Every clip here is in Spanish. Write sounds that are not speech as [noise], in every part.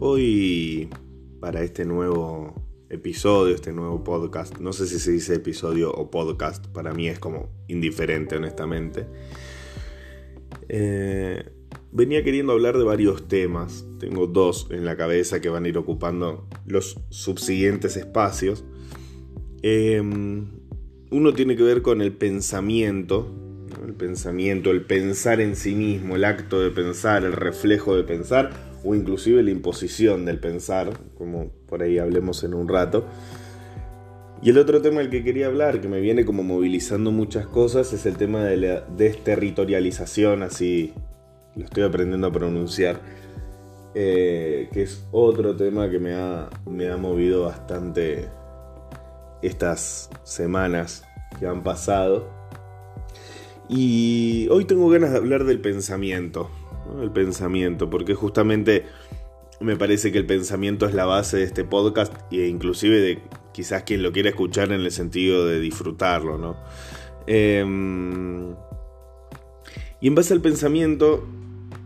Hoy, para este nuevo episodio, este nuevo podcast, no sé si se dice episodio o podcast, para mí es como indiferente, honestamente. Eh, venía queriendo hablar de varios temas, tengo dos en la cabeza que van a ir ocupando los subsiguientes espacios. Eh, uno tiene que ver con el pensamiento, el pensamiento, el pensar en sí mismo, el acto de pensar, el reflejo de pensar, o inclusive la imposición del pensar, como por ahí hablemos en un rato. Y el otro tema del que quería hablar, que me viene como movilizando muchas cosas, es el tema de la desterritorialización, así lo estoy aprendiendo a pronunciar, eh, que es otro tema que me ha, me ha movido bastante estas semanas que han pasado. Y hoy tengo ganas de hablar del pensamiento, el pensamiento, porque justamente me parece que el pensamiento es la base de este podcast e inclusive de quizás quien lo quiera escuchar en el sentido de disfrutarlo, ¿no? Em, y en base al pensamiento,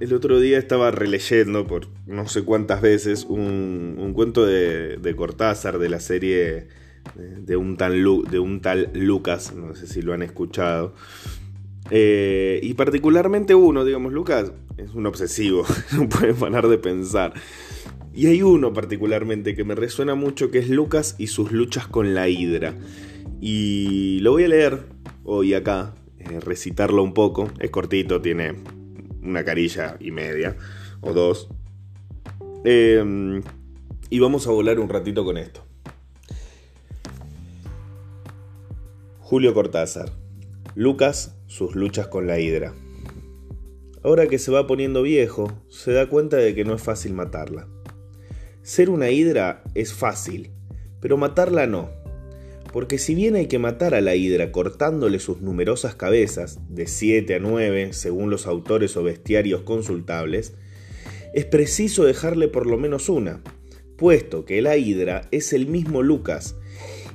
el otro día estaba releyendo por no sé cuántas veces un, cuento de, Cortázar de la serie de un, tal de un tal Lucas, no sé si lo han escuchado. Eh, y particularmente uno, digamos, Lucas es un obsesivo, [laughs] no puede parar de pensar. Y hay uno particularmente que me resuena mucho, que es Lucas y sus luchas con la hidra. Y lo voy a leer hoy acá, eh, recitarlo un poco. Es cortito, tiene una carilla y media, o dos. Eh, y vamos a volar un ratito con esto. Julio Cortázar. Lucas, sus luchas con la hidra. Ahora que se va poniendo viejo, se da cuenta de que no es fácil matarla. Ser una hidra es fácil, pero matarla no. Porque si bien hay que matar a la hidra cortándole sus numerosas cabezas, de 7 a 9 según los autores o bestiarios consultables, es preciso dejarle por lo menos una, puesto que la hidra es el mismo Lucas,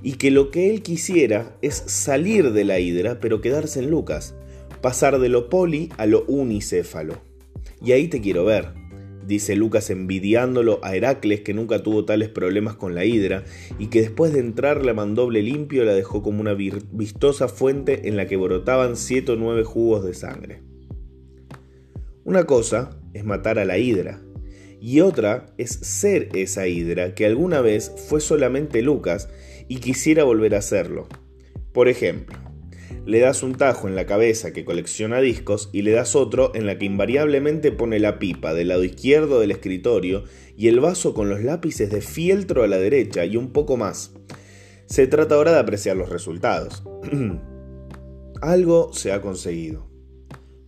y que lo que él quisiera es salir de la hidra pero quedarse en Lucas, pasar de lo poli a lo unicéfalo. Y ahí te quiero ver, dice Lucas envidiándolo a Heracles que nunca tuvo tales problemas con la hidra y que después de entrarle a mandoble limpio la dejó como una vistosa fuente en la que brotaban siete o nueve jugos de sangre. Una cosa es matar a la hidra, y otra es ser esa hidra que alguna vez fue solamente Lucas y quisiera volver a hacerlo. Por ejemplo, le das un tajo en la cabeza que colecciona discos y le das otro en la que invariablemente pone la pipa del lado izquierdo del escritorio y el vaso con los lápices de fieltro a la derecha y un poco más. Se trata ahora de apreciar los resultados. [clears throat] Algo se ha conseguido.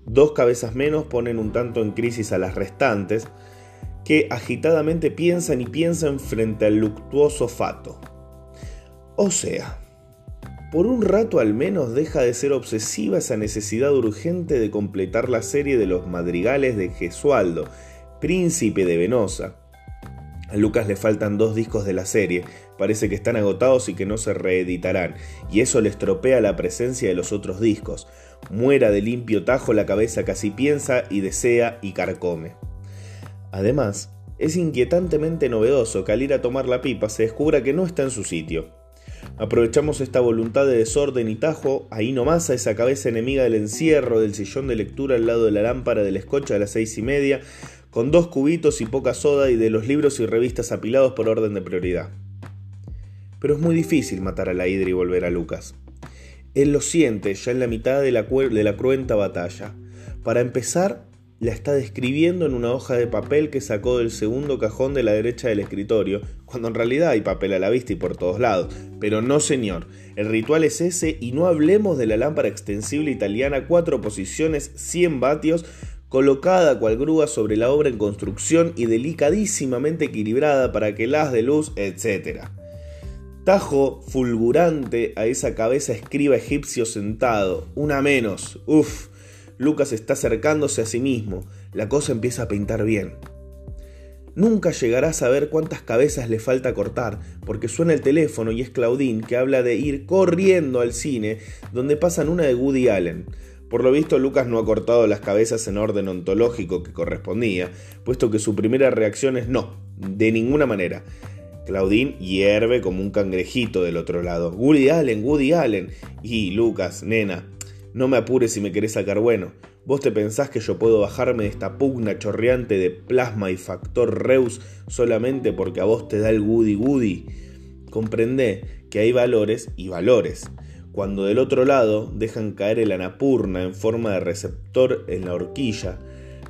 Dos cabezas menos ponen un tanto en crisis a las restantes, que agitadamente piensan y piensan frente al luctuoso fato. O sea, por un rato al menos deja de ser obsesiva esa necesidad urgente de completar la serie de los madrigales de Gesualdo, príncipe de Venosa. A Lucas le faltan dos discos de la serie, parece que están agotados y que no se reeditarán, y eso le estropea la presencia de los otros discos. Muera de limpio tajo la cabeza que así piensa y desea y carcome. Además, es inquietantemente novedoso que al ir a tomar la pipa se descubra que no está en su sitio. Aprovechamos esta voluntad de desorden y tajo, ahí nomás a esa cabeza enemiga del encierro, del sillón de lectura al lado de la lámpara del escocha a las seis y media, con dos cubitos y poca soda y de los libros y revistas apilados por orden de prioridad. Pero es muy difícil matar a la hidra y volver a Lucas. Él lo siente ya en la mitad de la, de la cruenta batalla. Para empezar, la está describiendo en una hoja de papel que sacó del segundo cajón de la derecha del escritorio, cuando en realidad hay papel a la vista y por todos lados. Pero no señor, el ritual es ese y no hablemos de la lámpara extensible italiana cuatro posiciones 100 vatios colocada cual grúa sobre la obra en construcción y delicadísimamente equilibrada para que las de luz, etc. Tajo fulgurante a esa cabeza escriba egipcio sentado, una menos, uff, Lucas está acercándose a sí mismo. La cosa empieza a pintar bien. Nunca llegará a saber cuántas cabezas le falta cortar, porque suena el teléfono y es Claudine que habla de ir corriendo al cine, donde pasan una de Woody Allen. Por lo visto, Lucas no ha cortado las cabezas en orden ontológico que correspondía, puesto que su primera reacción es no, de ninguna manera. Claudine hierve como un cangrejito del otro lado. Woody Allen, Woody Allen. Y Lucas, nena, no me apures si me querés sacar bueno. ¿Vos te pensás que yo puedo bajarme de esta pugna chorreante de plasma y factor Reus solamente porque a vos te da el Woody Woody? Comprendé que hay valores y valores. Cuando del otro lado dejan caer el anapurna en forma de receptor en la horquilla,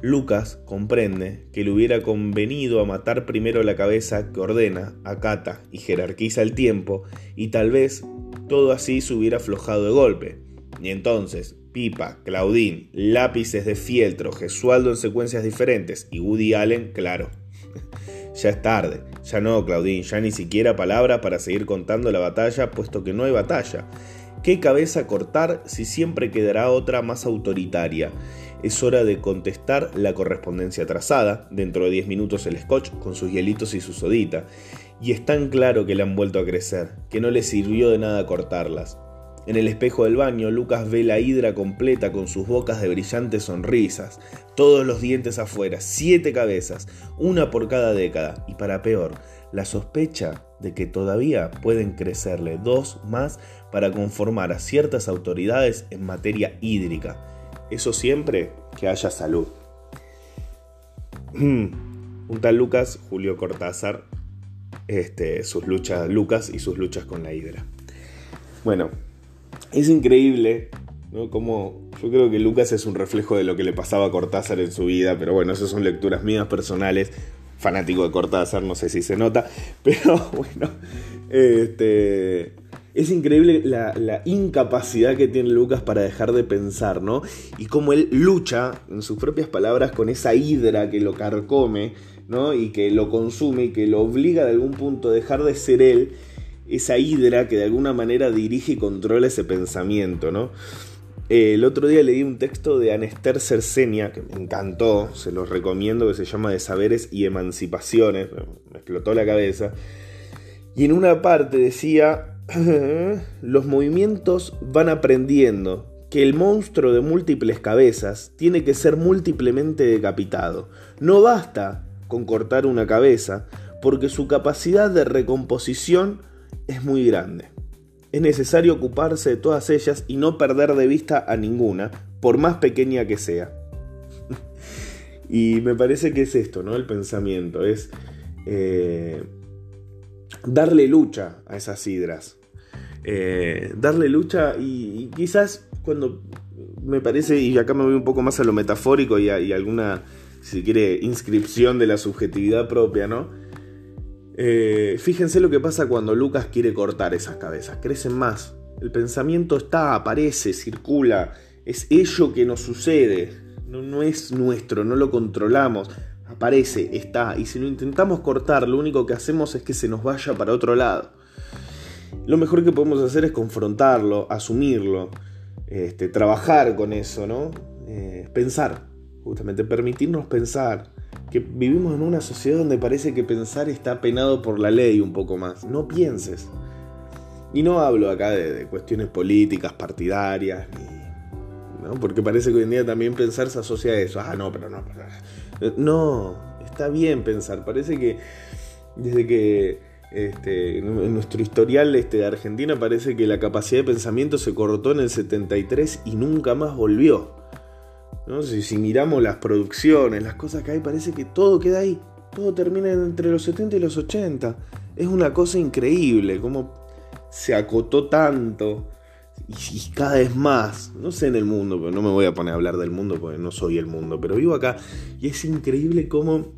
Lucas comprende que le hubiera convenido a matar primero la cabeza que ordena, acata y jerarquiza el tiempo, y tal vez todo así se hubiera aflojado de golpe. Y entonces, Pipa, Claudín, lápices de fieltro, Gesualdo en secuencias diferentes y Woody Allen, claro. [laughs] ya es tarde, ya no, Claudín, ya ni siquiera palabra para seguir contando la batalla, puesto que no hay batalla. ¿Qué cabeza cortar si siempre quedará otra más autoritaria? Es hora de contestar la correspondencia trazada, dentro de 10 minutos el scotch con sus hielitos y su sodita. Y es tan claro que le han vuelto a crecer, que no le sirvió de nada cortarlas. En el espejo del baño, Lucas ve la hidra completa con sus bocas de brillantes sonrisas, todos los dientes afuera, siete cabezas, una por cada década, y para peor, la sospecha de que todavía pueden crecerle dos más para conformar a ciertas autoridades en materia hídrica. Eso siempre que haya salud. Un tal Lucas, Julio Cortázar, este, sus luchas, Lucas y sus luchas con la hidra. Bueno, es increíble, ¿no? Como yo creo que Lucas es un reflejo de lo que le pasaba a Cortázar en su vida, pero bueno, esas son lecturas mías personales fanático de Cortázar, no sé si se nota, [laughs] pero bueno, este, es increíble la, incapacidad que tiene Lucas para dejar de pensar, ¿no? Y cómo él lucha, en sus propias palabras, con esa hidra que lo carcome, ¿no? Y que lo consume y que lo obliga de algún punto a dejar de ser él, esa hidra que de alguna manera dirige y controla ese pensamiento, ¿no? el otro día leí un texto de Anester Cercenia, que me encantó, se los recomiendo, que se llama De Saberes y Emancipaciones, me explotó la cabeza. Y en una parte decía, los movimientos van aprendiendo que el monstruo de múltiples cabezas tiene que ser múltiplemente decapitado. No basta con cortar una cabeza, porque su capacidad de recomposición es muy grande es necesario ocuparse de todas ellas y no perder de vista a ninguna, por más pequeña que sea. [laughs] y me parece que es esto, ¿no? El pensamiento, es eh, darle lucha a esas hidras. Eh, darle lucha y, quizás cuando me parece, y acá me voy un poco más a lo metafórico y, y alguna, si quiere, inscripción de la subjetividad propia, ¿no? Eh, fíjense lo que pasa cuando Lucas quiere cortar esas cabezas. Crecen más. El pensamiento está, aparece, circula. Es ello que nos sucede. No, es nuestro, no lo controlamos. Aparece, está. Y si lo intentamos cortar, lo único que hacemos es que se nos vaya para otro lado. Lo mejor que podemos hacer es confrontarlo, asumirlo, este, trabajar con eso, ¿no? Eh, pensar, justamente permitirnos pensar, que vivimos en una sociedad donde parece que pensar está penado por la ley un poco más. No pienses. Y no hablo acá de, cuestiones políticas, partidarias, ¿no? porque parece que hoy en día también pensar se asocia a eso. Ah, no, pero no. No, está bien pensar. Parece que desde que este, en nuestro historial este, de Argentina parece que la capacidad de pensamiento se cortó en el 73 y nunca más volvió. Si, miramos las producciones, las cosas que hay, parece que todo queda ahí. Todo termina entre los 70 y los 80. Es una cosa increíble, cómo se acotó tanto y, cada vez más. No sé en el mundo, pero no me voy a poner a hablar del mundo porque no soy el mundo, pero vivo acá y es increíble cómo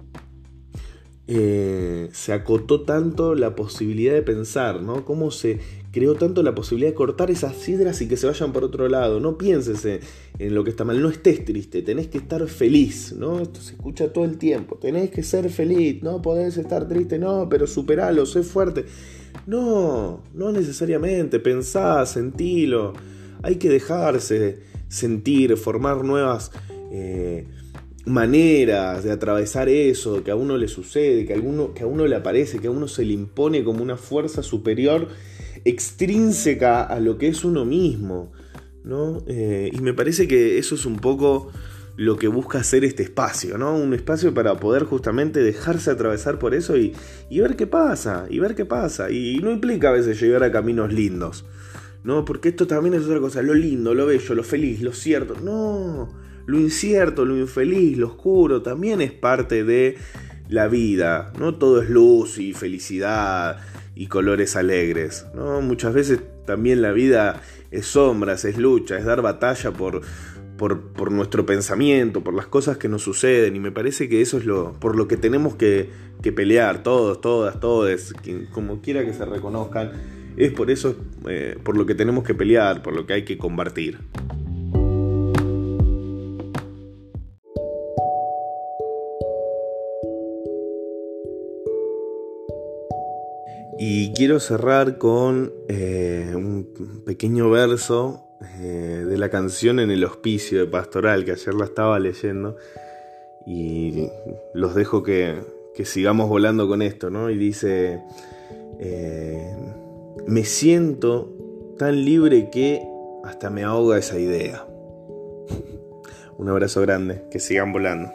eh, se acotó tanto la posibilidad de pensar, ¿no? Cómo se creó tanto la posibilidad de cortar esas sidras y que se vayan por otro lado. No pienses en, lo que está mal, no estés triste, tenés que estar feliz, ¿no? Esto se escucha todo el tiempo, tenés que ser feliz, no podés estar triste, no, pero superalo, sé fuerte. No, no necesariamente, pensá, sentilo, hay que dejarse sentir, formar nuevas... Eh, maneras de atravesar eso, que a uno le sucede, que a, uno, que a uno le aparece, que a uno se le impone como una fuerza superior extrínseca a lo que es uno mismo. ¿no? Eh, y me parece que eso es un poco lo que busca hacer este espacio, ¿no? Un espacio para poder justamente dejarse atravesar por eso y, ver qué pasa, y ver qué pasa. Y no implica a veces llegar a caminos lindos, ¿no? Porque esto también es otra cosa, lo lindo, lo bello, lo feliz, lo cierto. No, lo incierto, lo infeliz, lo oscuro, también es parte de la vida. No todo es luz y felicidad y colores alegres, ¿no? Muchas veces también la vida es sombras, es lucha, es dar batalla por por, nuestro pensamiento, por las cosas que nos suceden, y me parece que eso es lo, por lo que tenemos que, pelear, todos, todas, todos, como quiera que se reconozcan, es por eso, eh, por lo que tenemos que pelear, por lo que hay que combatir. Quiero cerrar con eh, un pequeño verso eh, de la canción en el hospicio de Pastoral, que ayer la estaba leyendo, y los dejo que, sigamos volando con esto, ¿no? Y dice, eh, me siento tan libre que hasta me ahoga esa idea. [laughs] Un abrazo grande, que sigan volando.